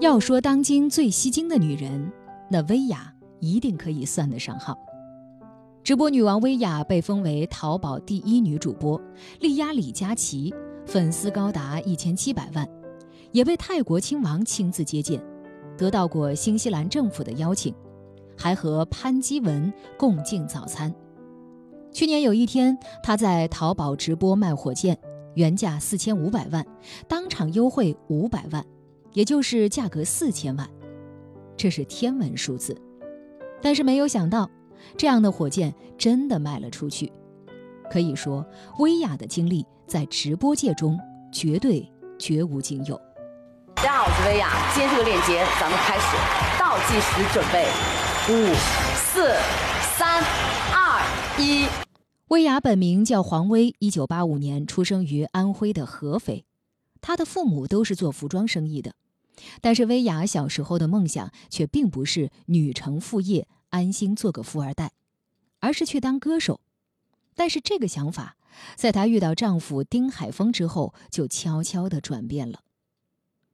要说当今最吸睛的女人，那薇娅一定可以算得上号。直播女王薇娅被封为淘宝第一女主播，力压李佳琦，粉丝高达一千七百万，也被泰国亲王亲自接见，得到过新西兰政府的邀请，还和潘基文共进早餐。去年有一天，她在淘宝直播卖火箭，原价四千五百万，当场优惠五百万，也就是价格四千万，这是天文数字。但是没有想到。这样的火箭真的卖了出去，可以说薇娅的经历在直播界中绝对绝无仅有。大家好，我是薇娅，今天这个链接咱们开始倒计时，准备五、四、三、二、一。薇娅本名叫黄薇，一九八五年出生于安徽的合肥，她的父母都是做服装生意的，但是薇娅小时候的梦想却并不是女成副业。安心做个富二代，而是去当歌手。但是这个想法，在她遇到丈夫丁海峰之后，就悄悄地转变了。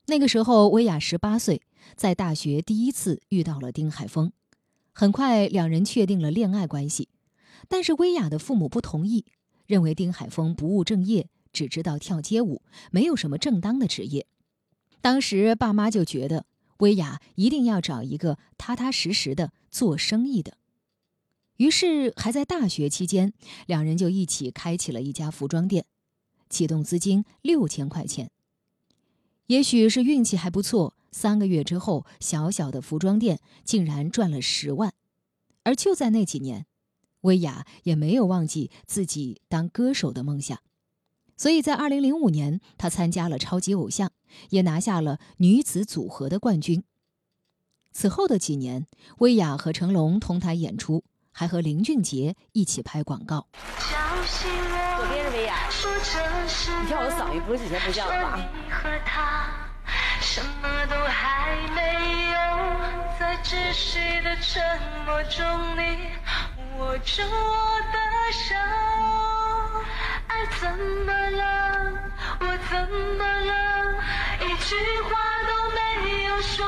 那个时候，薇娅十八岁，在大学第一次遇到了丁海峰，很快两人确定了恋爱关系。但是薇娅的父母不同意，认为丁海峰不务正业，只知道跳街舞，没有什么正当的职业。当时爸妈就觉得。薇娅一定要找一个踏踏实实的做生意的，于是还在大学期间，两人就一起开启了一家服装店，启动资金六千块钱。也许是运气还不错，三个月之后，小小的服装店竟然赚了十万。而就在那几年，薇娅也没有忘记自己当歌手的梦想。所以在二零零五年，她参加了超级偶像，也拿下了女子组合的冠军。此后的几年，薇娅和成龙同台演出，还和林俊杰一起拍广告。左边是薇娅，你听我的嗓音，不是之前不这样吧？怎么了？我怎么了？一句话都没有说。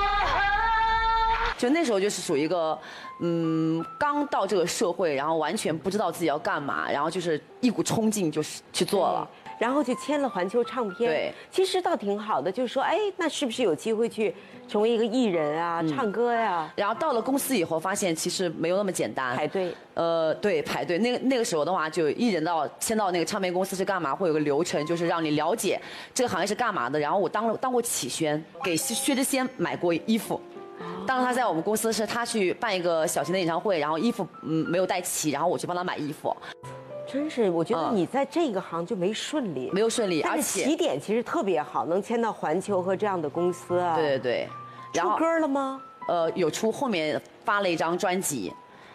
就那时候就是属于一个，嗯，刚到这个社会，然后完全不知道自己要干嘛，然后就是一股冲劲，就是去做了。然后就签了环球唱片，对，其实倒挺好的，就是说，哎，那是不是有机会去成为一个艺人啊，唱歌呀？然后到了公司以后，发现其实没有那么简单，排队，呃，对，排队。那个那个时候的话，就艺人到签到那个唱片公司是干嘛？会有个流程，就是让你了解这个行业是干嘛的。然后我当当过启轩，给薛之谦买过衣服，当时他在我们公司是他去办一个小型的演唱会，然后衣服嗯没有带齐，然后我去帮他买衣服。真是，我觉得你在这个行就没顺利，没有顺利，而且起点其实特别好，能签到环球和这样的公司啊。对对对，出歌了吗？呃，有出，后面发了一张专辑，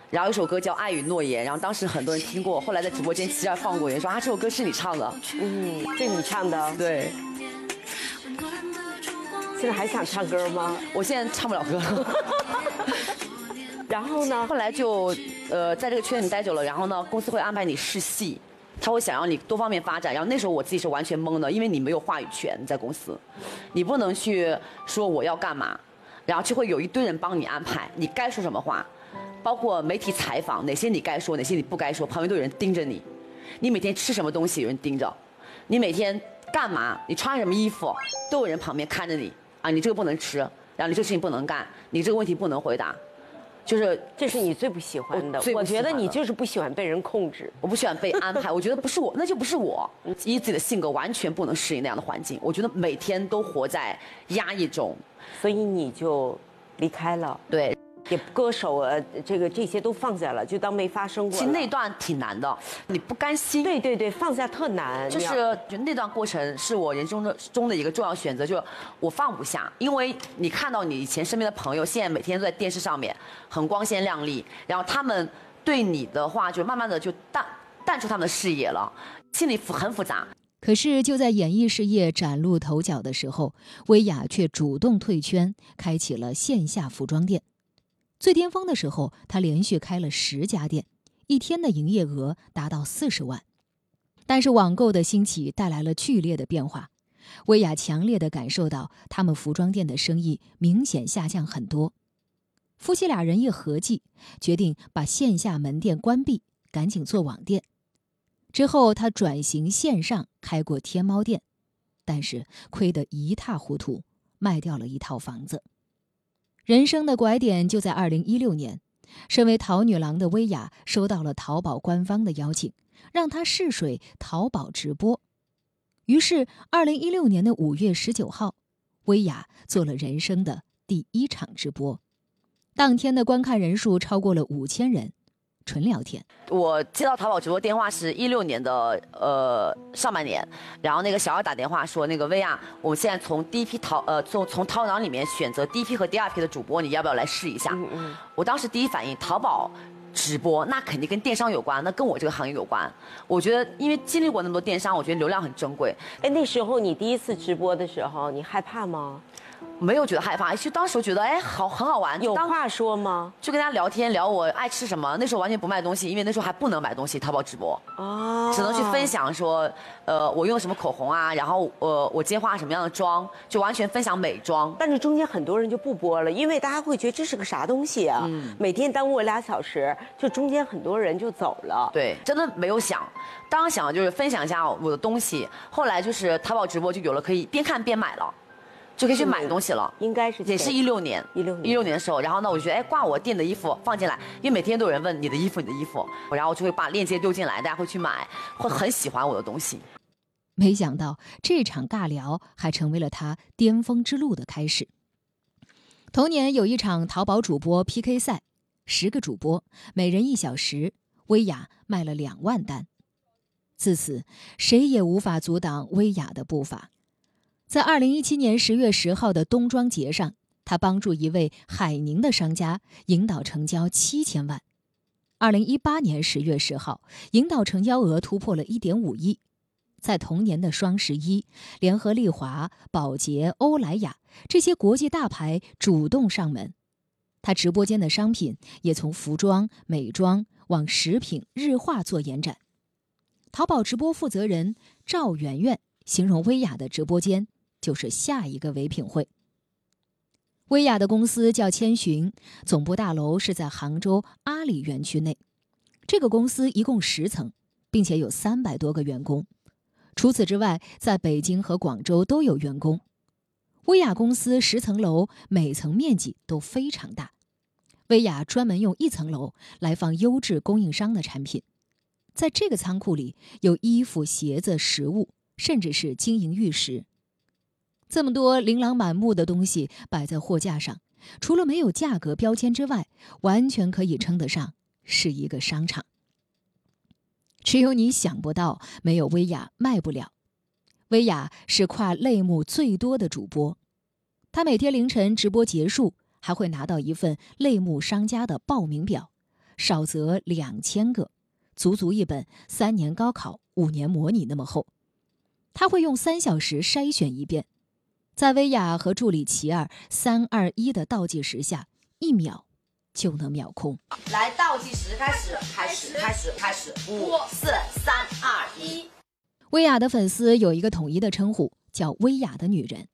然后一首歌叫《爱与诺言》，然后当时很多人听过，后来在直播间其实放过，人说啊这首歌是你唱的，嗯，是你唱的，对。现在还想唱歌吗？我现在唱不了歌了。然后呢？后来就，呃，在这个圈里待久了，然后呢，公司会安排你试戏，他会想让你多方面发展。然后那时候我自己是完全懵的，因为你没有话语权在公司，你不能去说我要干嘛，然后就会有一堆人帮你安排，你该说什么话，包括媒体采访，哪些你该说，哪些你不该说，旁边都有人盯着你。你每天吃什么东西有人盯着，你每天干嘛，你穿什么衣服都有人旁边看着你啊，你这个不能吃，然后你这个事情不能干，你这个问题不能回答。就是这是你最不喜欢的，我觉得你就是不喜欢被人控制，我不喜欢被安排，我觉得不是我，那就不是我，以自己的性格完全不能适应那样的环境，我觉得每天都活在压抑中，所以你就离开了。对。也歌手呃，这个这些都放下了，就当没发生过。其实那段挺难的，你不甘心。对对对，放下特难。就是就那段过程是我人生的中的一个重要选择，就是我放不下，因为你看到你以前身边的朋友，现在每天都在电视上面很光鲜亮丽，然后他们对你的话就慢慢的就淡淡出他们的视野了，心里很复杂。可是就在演艺事业崭露头角的时候，薇娅却主动退圈，开启了线下服装店。最巅峰的时候，他连续开了十家店，一天的营业额达到四十万。但是网购的兴起带来了剧烈的变化，薇娅强烈的感受到他们服装店的生意明显下降很多。夫妻俩人一合计，决定把线下门店关闭，赶紧做网店。之后，他转型线上，开过天猫店，但是亏得一塌糊涂，卖掉了一套房子。人生的拐点就在二零一六年，身为淘女郎的薇娅收到了淘宝官方的邀请，让她试水淘宝直播。于是，二零一六年的五月十九号，薇娅做了人生的第一场直播。当天的观看人数超过了五千人，纯聊天。我接到淘宝直播电话是一六年的呃上半年，然后那个小二打电话说，那个薇娅，我们现在从第一批淘呃从从淘囊里面选择第一批和第二批的主播，你要不要来试一下？嗯嗯。我当时第一反应，淘宝直播那肯定跟电商有关，那跟我这个行业有关。我觉得因为经历过那么多电商，我觉得流量很珍贵。哎，那时候你第一次直播的时候，你害怕吗？没有觉得害怕，就当时觉得哎好很好玩。有话说吗？就跟大家聊天，聊我爱吃什么。那时候完全不卖东西，因为那时候还不能买东西，淘宝直播。哦。只能去分享说，呃，我用什么口红啊，然后呃，我今天化什么样的妆，就完全分享美妆。但是中间很多人就不播了，因为大家会觉得这是个啥东西啊？嗯。每天耽误我俩小时，就中间很多人就走了。对，真的没有想，当时想就是分享一下我的东西。后来就是淘宝直播就有了可以边看边买了。就可以去买东西了，应该是也是一六年，一六年一六年的时候，然后呢，我就觉得哎，挂我店的衣服放进来，因为每天都有人问你的衣服，你的衣服，然后我就会把链接丢进来，大家会去买，会很喜欢我的东西。没想到这场尬聊还成为了他巅峰之路的开始。同年有一场淘宝主播 PK 赛，十个主播每人一小时，薇娅卖了两万单，自此谁也无法阻挡薇娅的步伐。在二零一七年十月十号的冬装节上，他帮助一位海宁的商家引导成交七千万。二零一八年十月十号，引导成交额突破了一点五亿。在同年的双十一，联合利华、宝洁、欧莱雅这些国际大牌主动上门，他直播间的商品也从服装、美妆往食品、日化做延展。淘宝直播负责人赵媛媛形容薇娅的直播间。就是下一个唯品会。薇娅的公司叫千寻，总部大楼是在杭州阿里园区内。这个公司一共十层，并且有三百多个员工。除此之外，在北京和广州都有员工。薇娅公司十层楼，每层面积都非常大。薇娅专门用一层楼来放优质供应商的产品，在这个仓库里有衣服、鞋子、食物，甚至是金银玉石。这么多琳琅满目的东西摆在货架上，除了没有价格标签之外，完全可以称得上是一个商场。只有你想不到，没有薇娅卖不了。薇娅是跨类目最多的主播，她每天凌晨直播结束，还会拿到一份类目商家的报名表，少则两千个，足足一本三年高考、五年模拟那么厚。他会用三小时筛选一遍。在薇娅和助理齐儿三二一的倒计时下，一秒就能秒空。来，倒计时开始，开始，开始，开始，五、四、三、二、一。薇娅的粉丝有一个统一的称呼，叫“薇娅的女人”。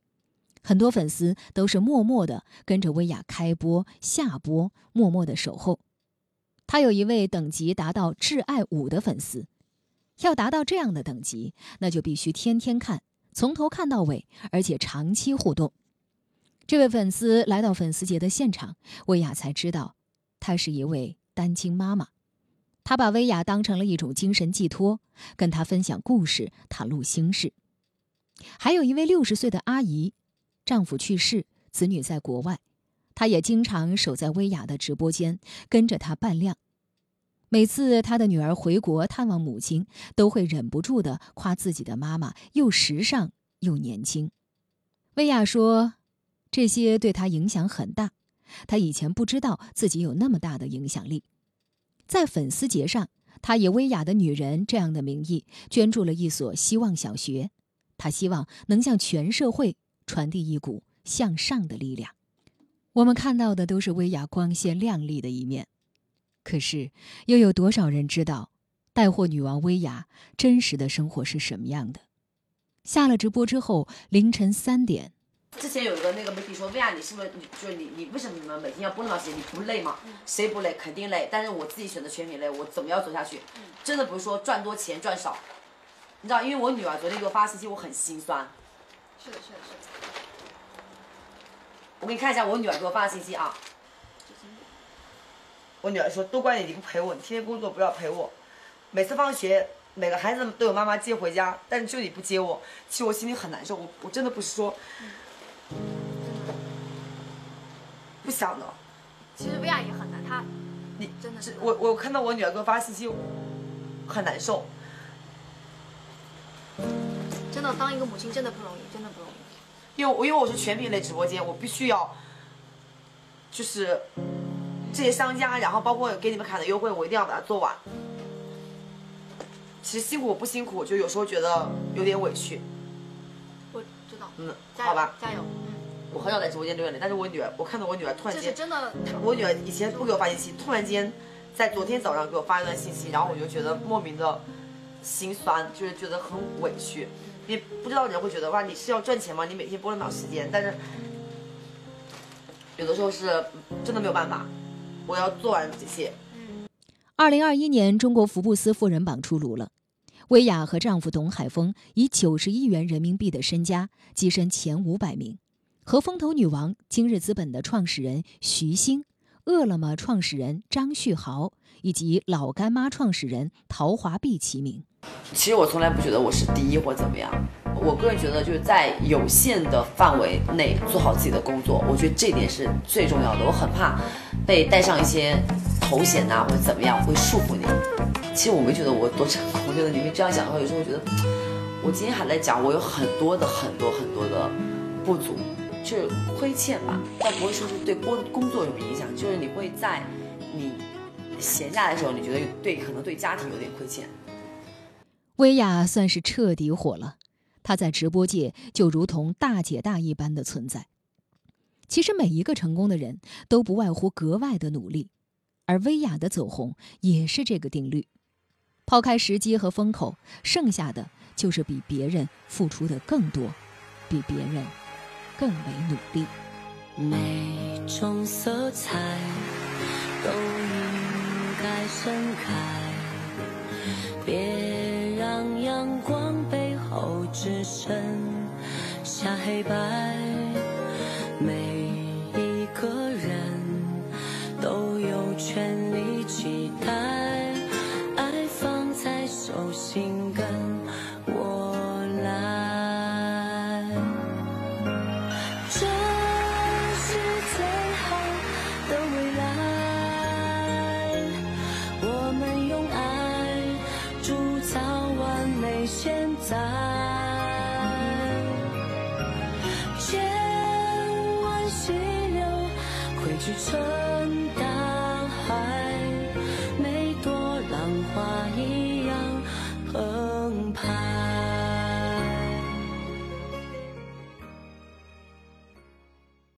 很多粉丝都是默默的跟着薇娅开播、下播，默默的守候。她有一位等级达到挚爱五的粉丝，要达到这样的等级，那就必须天天看。从头看到尾，而且长期互动。这位粉丝来到粉丝节的现场，薇娅才知道，她是一位单亲妈妈。她把薇娅当成了一种精神寄托，跟她分享故事，袒露心事。还有一位六十岁的阿姨，丈夫去世，子女在国外，她也经常守在薇娅的直播间，跟着她扮靓。每次他的女儿回国探望母亲，都会忍不住的夸自己的妈妈又时尚又年轻。薇娅说：“这些对她影响很大，她以前不知道自己有那么大的影响力。”在粉丝节上，她以“薇娅的女人”这样的名义捐助了一所希望小学，她希望能向全社会传递一股向上的力量。我们看到的都是薇娅光鲜亮丽的一面。可是，又有多少人知道，带货女王薇娅真实的生活是什么样的？下了直播之后，凌晨三点。之前有一个那个媒体说，薇娅，你是不是你就是你你为什么你们每天要播那么多时间？你不累吗？谁不累？肯定累。但是我自己选择全品类，我怎么要走下去？真的不是说赚多钱赚少，你知道，因为我女儿昨天给我发信息，我很心酸。是的，是的，是的。我给你看一下我女儿给我发的信息啊。我女儿说：“都怪你，你不陪我，你天天工作不要陪我。每次放学，每个孩子都有妈妈接回家，但是就你不接我，其实我心里很难受。我我真的不是说不想的。其实薇娅也很难，她你真的是我我看到我女儿给我发信息，很难受。真的当一个母亲真的不容易，真的不容易。因为我因为我是全品类直播间，我必须要就是。”这些商家，然后包括给你们卡的优惠，我一定要把它做完。其实辛苦不辛苦，就有时候觉得有点委屈。我知道。嗯，好吧，加油。嗯。我很少在直播间流眼泪，但是我女儿，我看到我女儿突然间，这是真的。我女儿以前不给我发信息，突然间在昨天早上给我发一段信息，然后我就觉得莫名的心酸，就是觉得很委屈。也不知道人会觉得哇，你是要赚钱吗？你每天播那么长时间，但是有的时候是真的没有办法。我要做完这些。二零二一年中国福布斯富人榜出炉了，薇娅和丈夫董海峰以九十亿元人民币的身家跻身前五百名，和风投女王今日资本的创始人徐星、饿了么创始人张旭豪以及老干妈创始人陶华碧齐名。其实我从来不觉得我是第一或怎么样。我个人觉得，就是在有限的范围内做好自己的工作，我觉得这点是最重要的。我很怕被带上一些头衔呐，或者怎么样会束缚你。其实我没觉得我多成功，我觉得你们这样想的话，有时候我觉得我今天还在讲，我有很多的很多很多的不足，就是亏欠吧，但不会说是对工工作有影响，就是你会在你闲下来的时候，你觉得对可能对家庭有点亏欠。薇娅算是彻底火了。她在直播界就如同大姐大一般的存在。其实每一个成功的人都不外乎格外的努力，而薇娅的走红也是这个定律。抛开时机和风口，剩下的就是比别人付出的更多，比别人更为努力。每种色彩都应该盛开，别。下黑白，